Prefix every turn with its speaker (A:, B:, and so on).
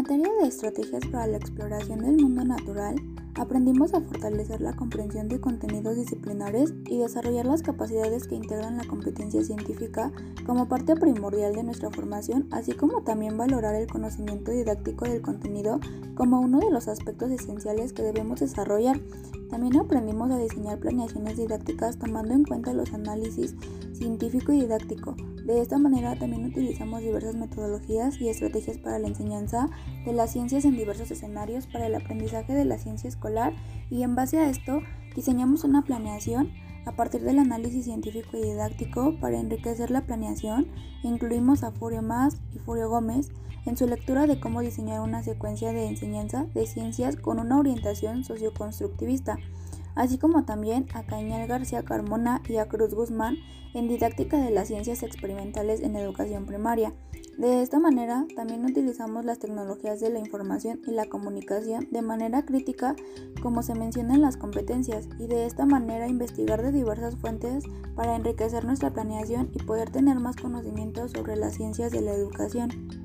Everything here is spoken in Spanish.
A: materia de estrategias para la exploración del mundo natural, aprendimos a fortalecer la comprensión de contenidos disciplinares y desarrollar las capacidades que integran la competencia científica como parte primordial de nuestra formación, así como también valorar el conocimiento didáctico del contenido como uno de los aspectos esenciales que debemos desarrollar. También aprendimos a diseñar planeaciones didácticas tomando en cuenta los análisis científico y didáctico. De esta manera también utilizamos diversas metodologías y estrategias para la enseñanza de las ciencias en diversos escenarios para el aprendizaje de la ciencia y en base a esto diseñamos una planeación a partir del análisis científico y didáctico para enriquecer la planeación. Incluimos a Furio Más y Furio Gómez en su lectura de cómo diseñar una secuencia de enseñanza de ciencias con una orientación socioconstructivista así como también a Cañal García Carmona y a Cruz Guzmán en didáctica de las ciencias experimentales en educación primaria. De esta manera, también utilizamos las tecnologías de la información y la comunicación de manera crítica, como se menciona en las competencias, y de esta manera investigar de diversas fuentes para enriquecer nuestra planeación y poder tener más conocimientos sobre las ciencias de la educación.